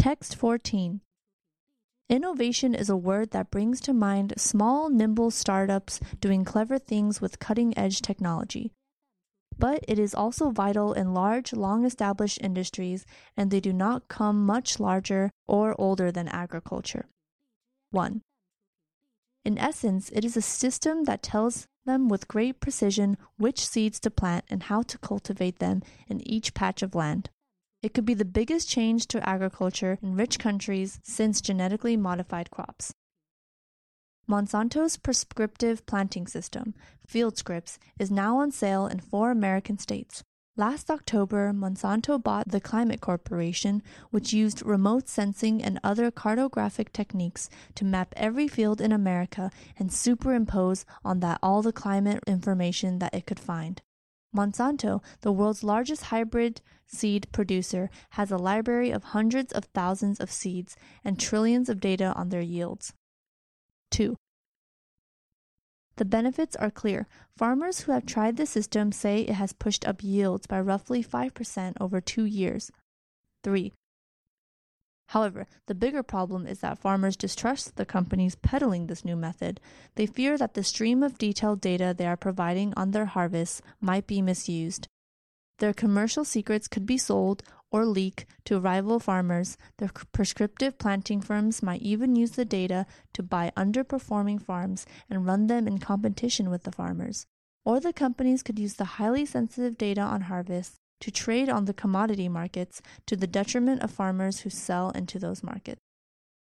Text 14. Innovation is a word that brings to mind small, nimble startups doing clever things with cutting edge technology. But it is also vital in large, long established industries, and they do not come much larger or older than agriculture. 1. In essence, it is a system that tells them with great precision which seeds to plant and how to cultivate them in each patch of land. It could be the biggest change to agriculture in rich countries since genetically modified crops. Monsanto's prescriptive planting system, FieldScripts, is now on sale in four American states. Last October, Monsanto bought the Climate Corporation, which used remote sensing and other cartographic techniques to map every field in America and superimpose on that all the climate information that it could find. Monsanto, the world's largest hybrid seed producer, has a library of hundreds of thousands of seeds and trillions of data on their yields. 2. The benefits are clear. Farmers who have tried the system say it has pushed up yields by roughly 5% over two years. 3. However, the bigger problem is that farmers distrust the companies peddling this new method. They fear that the stream of detailed data they are providing on their harvests might be misused. Their commercial secrets could be sold or leak to rival farmers. The prescriptive planting firms might even use the data to buy underperforming farms and run them in competition with the farmers. Or the companies could use the highly sensitive data on harvests to trade on the commodity markets to the detriment of farmers who sell into those markets.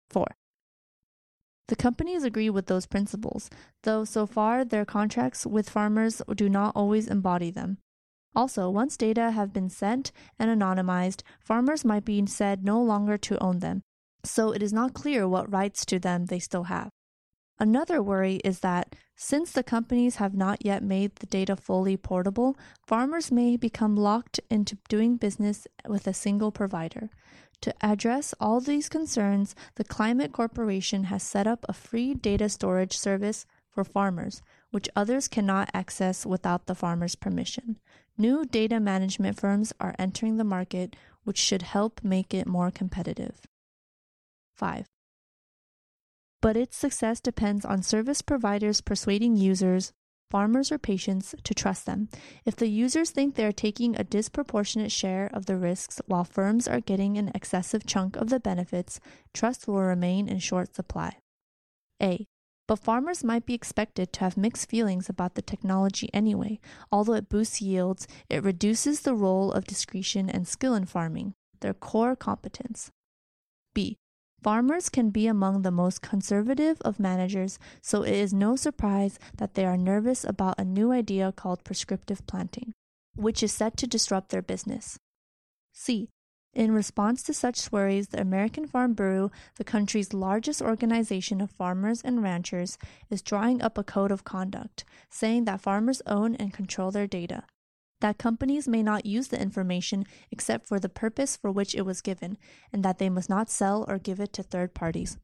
4. The companies agree with those principles, though so far their contracts with farmers do not always embody them. Also, once data have been sent and anonymized, farmers might be said no longer to own them, so it is not clear what rights to them they still have. Another worry is that since the companies have not yet made the data fully portable, farmers may become locked into doing business with a single provider. To address all these concerns, the Climate Corporation has set up a free data storage service for farmers, which others cannot access without the farmer's permission. New data management firms are entering the market, which should help make it more competitive. 5. But its success depends on service providers persuading users, farmers or patients, to trust them. If the users think they are taking a disproportionate share of the risks while firms are getting an excessive chunk of the benefits, trust will remain in short supply. A. But farmers might be expected to have mixed feelings about the technology anyway. Although it boosts yields, it reduces the role of discretion and skill in farming, their core competence. B. Farmers can be among the most conservative of managers, so it is no surprise that they are nervous about a new idea called prescriptive planting, which is set to disrupt their business. C. In response to such worries, the American Farm Bureau, the country's largest organization of farmers and ranchers, is drawing up a code of conduct, saying that farmers own and control their data, that companies may not use the information except for the purpose for which it was given, and that they must not sell or give it to third parties.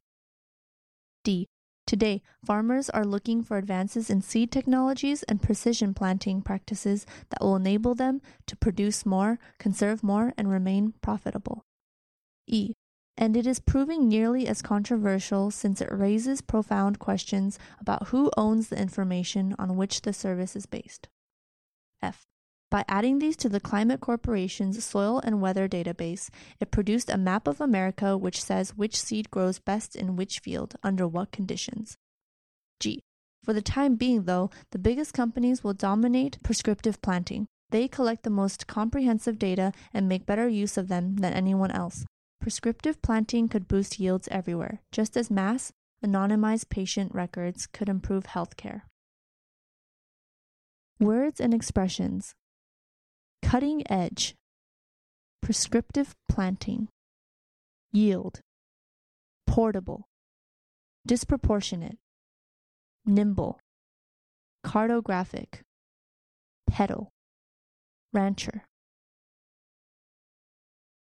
D. Today, farmers are looking for advances in seed technologies and precision planting practices that will enable them to produce more, conserve more, and remain profitable. E. And it is proving nearly as controversial since it raises profound questions about who owns the information on which the service is based. F. By adding these to the Climate Corporation's soil and weather database, it produced a map of America which says which seed grows best in which field under what conditions. G. For the time being, though, the biggest companies will dominate prescriptive planting. They collect the most comprehensive data and make better use of them than anyone else. Prescriptive planting could boost yields everywhere, just as mass, anonymized patient records could improve healthcare. Words and expressions cutting edge, prescriptive planting, yield, portable, disproportionate, nimble, cartographic, peddle, rancher.